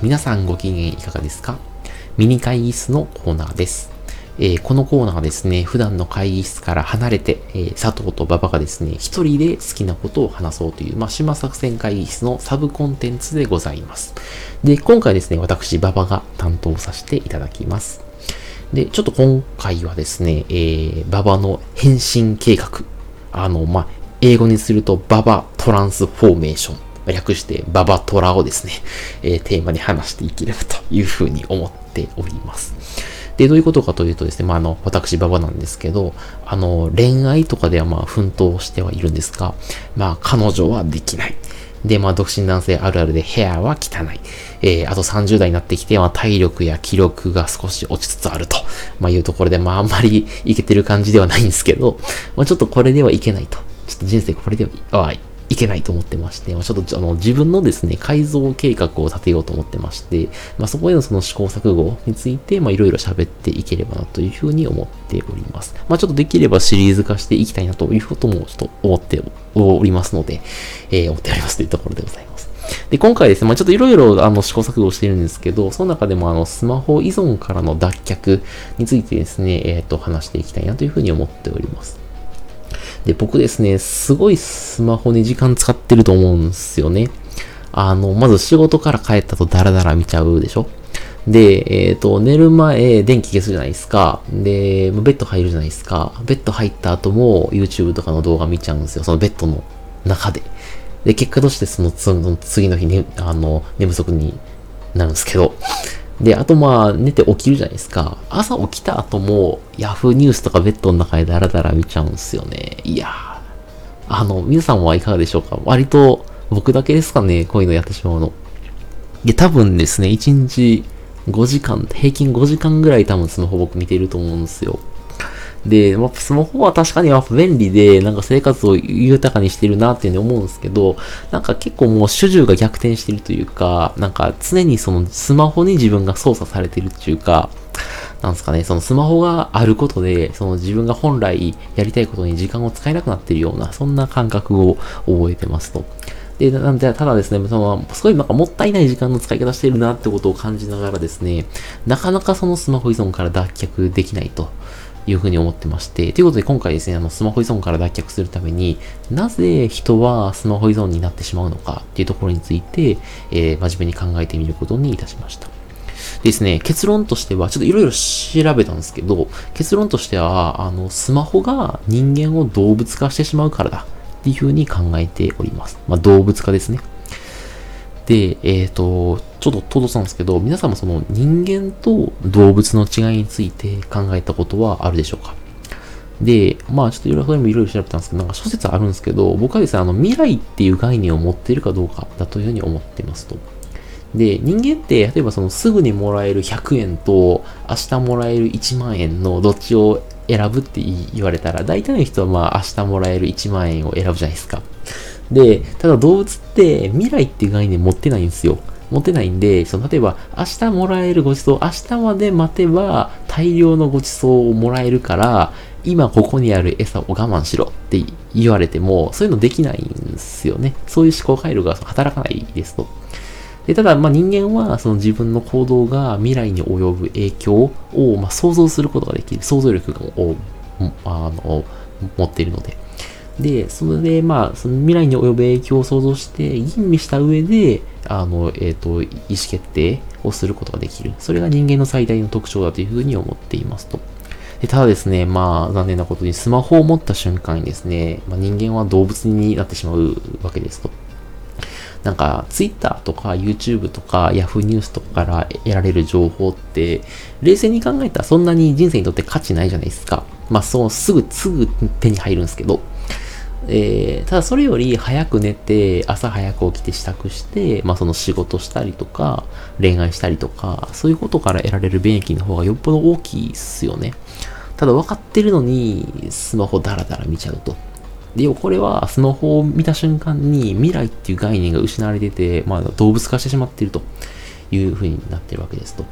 皆さんご機嫌いかがですか？ミニ会議室のコーナーです。えー、このコーナーはですね、普段の会議室から離れて、えー、佐藤と馬場がですね、一人で好きなことを話そうという、まあ、島作戦会議室のサブコンテンツでございます。で、今回ですね、私、馬場が担当させていただきます。で、ちょっと今回はですね、えー、馬場の変身計画。あの、まあ、英語にすると、馬場トランスフォーメーション。略して、ババトラをですね、えー、テーマに話していければというふうに思っております。で、どういうことかというとですね、まあ、あの、私、馬場なんですけど、あの、恋愛とかではまあ、奮闘してはいるんですが、まあ、彼女はできない。で、まあ、独身男性あるあるでヘアは汚い。えー、あと30代になってきて、まあ、体力や気力が少し落ちつつあると、まあ、いうところで、まあ、あんまりいけてる感じではないんですけど、まあ、ちょっとこれではいけないと。ちょっと人生これではいけないと思ってまして、まあ、ちょっとあの自分のですね、改造計画を立てようと思ってまして、まあ、そこへのその試行錯誤について、ま、いろいろ喋っていければなというふうに思っております。まあ、ちょっとできればシリーズ化していきたいなということもちょっと思っておりますので、えー、思っておりますというところでございます。で、今回ですね、まあ、ちょっといろいろあの試行錯誤しているんですけど、その中でもあのスマホ依存からの脱却についてですね、えっ、ー、と、話していきたいなというふうに思っております。で、僕ですね、すごいスマホに時間使ってると思うんですよね。あの、まず仕事から帰ったとダラダラ見ちゃうでしょ？で、えっ、ー、と、寝る前、電気消すじゃないですか。で、ベッド入るじゃないですか。ベッド入った後も YouTube とかの動画見ちゃうんですよ。そのベッドの中で。で、結果としてその次の日ね、あの、寝不足になるんですけど。で、あとまあ、寝て起きるじゃないですか。朝起きた後も、ヤフーニュースとかベッドの中でダラダラ見ちゃうんすよね。いやー。あの、皆さんはいかがでしょうか？割と、僕だけですかね、こういうのやってしまうの。で、多分ですね、1日5時間、平均5時間ぐらい多分スマホ僕見てると思うんですよ。で、まあ、スマホは確かにやっぱ便利で、なんか生活を豊かにしてるなっていうふうに思うんですけど、なんか結構もう主従が逆転してるというか、なんか常にそのスマホに自分が操作されてるっていうか、なんですかね、そのスマホがあることで、その自分が本来やりたいことに時間を使えなくなってるような、そんな感覚を覚えてますと。で、なんで、ただですね、その、すごいなんかもったいない時間の使い方してるなってことを感じながらですね、なかなかそのスマホ依存から脱却できないというふうに思ってまして、ということで今回ですね、あの、スマホ依存から脱却するために、なぜ人はスマホ依存になってしまうのかっていうところについて、えー、真面目に考えてみることにいたしました。ですね、結論としては、ちょっといろいろ調べたんですけど、結論としては、あの、スマホが人間を動物化してしまうからだっていうふうに考えております。まあ、動物化ですね。で、えっ、ー、と、ちょっとトドさんですけど、皆さんもその人間と動物の違いについて考えたことはあるでしょうか？で、まあちょっといろいろ、それもいろいろ調べたんですけど、なんか諸説あるんですけど、僕はですね、あの未来っていう概念を持っているかどうかだというふうに思っていますと。で、人間って、例えばそのすぐにもらえる100円と明日もらえる1万円のどっちを選ぶって言われたら、大体の人はまあ明日もらえる1万円を選ぶじゃないですか。で、ただ動物って未来っていう概念持ってないんですよ。持てないんで、その例えば明日もらえるごちそう、明日まで待てば大量のごちそうをもらえるから、今ここにある餌を我慢しろって言われても、そういうのできないんですよね。そういう思考回路が働かないですと。でただ、まあ、人間はその自分の行動が未来に及ぶ影響を、まあ、想像することができる。想像力をあの持っているので。で、それで、まあ、その未来に及ぶ影響を想像して、吟味した上で、あの、えっ、ー、と、意思決定をすることができる。それが人間の最大の特徴だというふうに思っていますと。でただですね、まあ、残念なことにスマホを持った瞬間にですね、まあ、人間は動物になってしまうわけですと。なんか、Twitter とか YouTube とか Yahoo ニュースとかから得られる情報って、冷静に考えたらそんなに人生にとって価値ないじゃないですか。まあ、そう、すぐ、すぐ手に入るんですけど。えー、ただそれより早く寝て、朝早く起きて支度して、まあその仕事したりとか、恋愛したりとか、そういうことから得られる便益の方がよっぽど大きいっすよね。ただ分かってるのに、スマホダラダラ見ちゃうと。で、これはスマホを見た瞬間に未来っていう概念が失われてて、まあ動物化してしまってるという風になってるわけですと。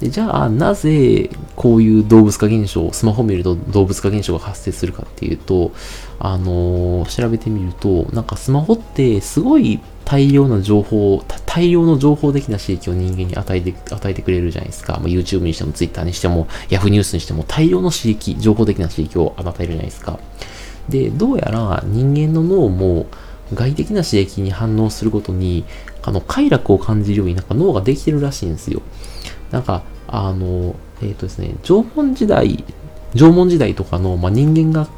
でじゃあ、なぜこういう動物化現象、スマホを見ると動物化現象が発生するかっていうと、あのー、調べてみると、なんかスマホってすごい大量な情報、大量の情報的な刺激を人間に与えて、与えてくれるじゃないですか。まあ、YouTube にしても Twitter にしても Yahoo ニュースにしても大量の刺激、情報的な刺激を与えるじゃないですか。で、どうやら人間の脳も外的な刺激に反応することに、あの、快楽を感じるようになんか脳ができてるらしいんですよ。なんか、あの、えっ、ー、とですね、縄文時代、縄文時代とかの、まあ、人間が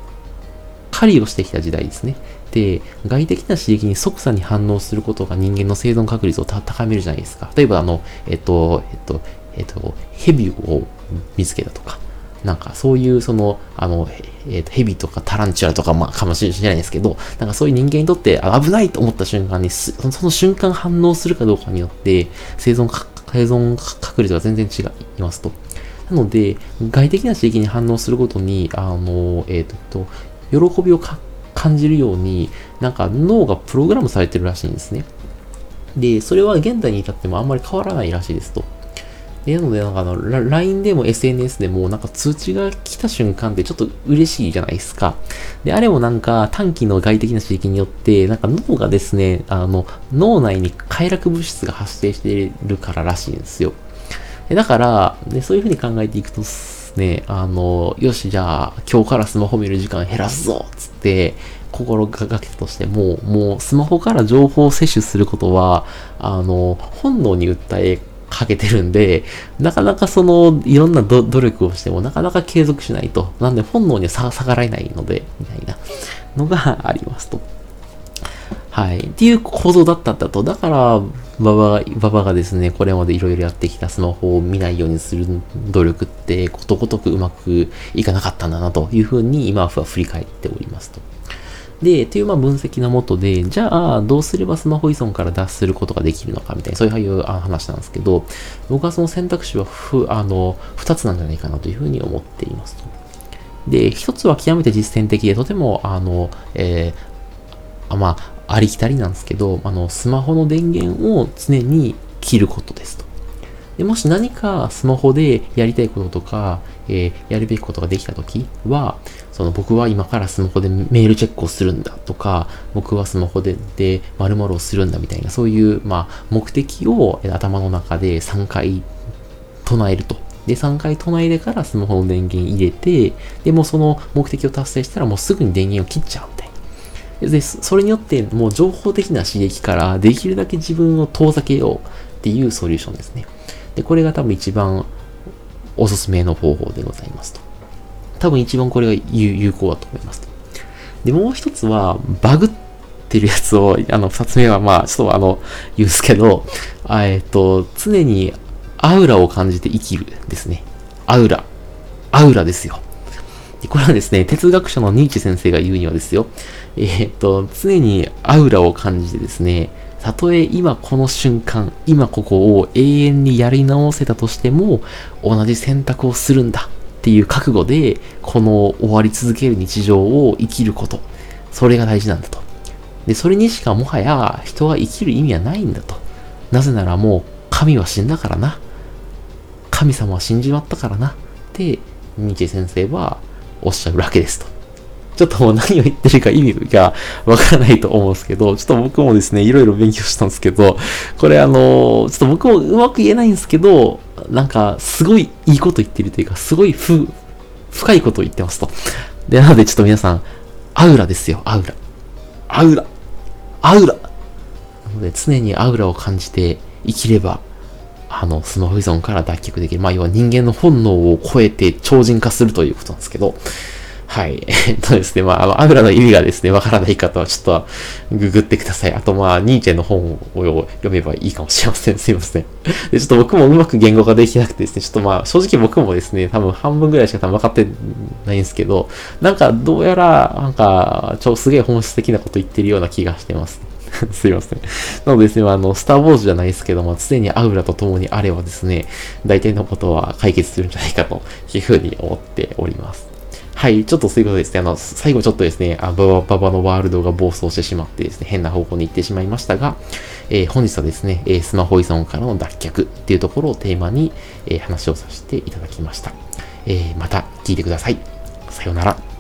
狩りをしてきた時代ですね。で、外的な刺激に即座に反応することが人間の生存確率を高めるじゃないですか。例えば、あの、えっと、えっと、えっと、蛇を見つけたとか、なんかそういうその、あの、えっ、と、蛇とかタランチュラとか、まあ、かもしれないですけど、なんかそういう人間にとって危ないと思った瞬間に、その瞬間反応するかどうかによって、生存生存確率が全然違いますと。なので、外的な刺激に反応することに、あの、えっ、と、喜びを感じるように、なんか脳がプログラムされてるらしいんですね。で、それは現代に至ってもあんまり変わらないらしいですと。なので、なんかあの、LINE でも SNS でも、なんか通知が来た瞬間ってちょっと嬉しいじゃないですか。で、あれもなんか短期の外的な刺激によって、なんか脳がですね、あの、脳内に快楽物質が発生しているかららしいんですよ。でだから、ね、そういうふうに考えていくとですね、あの、よし、じゃあ、今日からスマホ見る時間減らすぞつって、心がけたとしても、もうスマホから情報を摂取することは、あの、本能に訴えかけてるんで、なかなかその、いろんな努力をしても、なかなか継続しないと。なんで本能には逆らえないので、みたいなのがありますと。はい。っていう構造だったんだと。だから、ババババがですね、これまでいろいろやってきたスマホを見ないようにする努力って、ことごとくうまくいかなかったんだなというふうに今は振り返っておりますと。で、というまあ分析のもとで、じゃあどうすればスマホ依存から脱することができるのかみたいな、そういう話なんですけど、僕はその選択肢はふあの2つなんじゃないかなというふうに思っていますと。で、1つは極めて実践的で、とても、あの、えー、あまあ、ありきたりなんですけど、あの、スマホの電源を常に切ることですと。でもし何かスマホでやりたいこととか、えー、やるべきことができたときは、その僕は今からスマホでメールチェックをするんだとか、僕はスマホでで〇〇をするんだみたいな、そういう、まあ、目的を頭の中で3回唱えると。で、3回唱えてからスマホの電源入れて、で、もその目的を達成したらもうすぐに電源を切っちゃうみたいな。で、それによってもう情報的な刺激からできるだけ自分を遠ざけようっていうソリューションですね。で、これが多分一番おすすめの方法でございますと。多分一番これが有効だと思いますと。で、もう一つは、バグってるやつを、あの、二つ目はまあ、ちょっとあの、言うんですけど、えっと、常にアウラを感じて生きるですね。アウラ。アウラですよ。これはですね、哲学者のニーチェ先生が言うにはですよ、えー、っと、常にアウラを感じてですね、たとえ今この瞬間、今ここを永遠にやり直せたとしても、同じ選択をするんだっていう覚悟で、この終わり続ける日常を生きること。それが大事なんだと。で、それにしかもはや人は生きる意味はないんだと。なぜならもう神は死んだからな。神様は死んじまったからな。って、ニーチェ先生はおっしゃるわけですと。ちょっともう何を言ってるか意味がわからないと思うんですけど、ちょっと僕もですね、いろいろ勉強したんですけど、これあの、ちょっと僕もうまく言えないんですけど、なんか、すごいいいこと言ってるというか、すごいふ、深いことを言ってますと。で、なのでちょっと皆さん、アウラですよ、アウラ。アウラ。アウラ。なので、常にアウラを感じて生きれば、あの、スマホ依存から脱却できる。まあ、要は人間の本能を超えて超人化するということなんですけど、はい。えっとですね、まあ、あの、アグラの意味がですね、わからない方はちょっとググってください。あと、まあ、ニーチェの本を読めばいいかもしれません。すいません。で、ちょっと僕もうまく言語化できなくてですね、ちょっとまあ、正直僕もですね、多分半分ぐらいしか多分分かってないんですけど、なんか、どうやら、なんか、超すげえ本質的なこと言ってるような気がしてます。すいません。なのでですね、あの、スターウォーズじゃないですけども、常にアウラと共にあればですね、大体のことは解決するんじゃないかというふうに思っております。はい、ちょっとそういうことですね。あの、最後ちょっとですね、あババババのワールドが暴走してしまってですね、変な方向に行ってしまいましたが、えー、本日はですね、えスマホ依存からの脱却っていうところをテーマに、えー、話をさせていただきました。えー、また聞いてください。さようなら。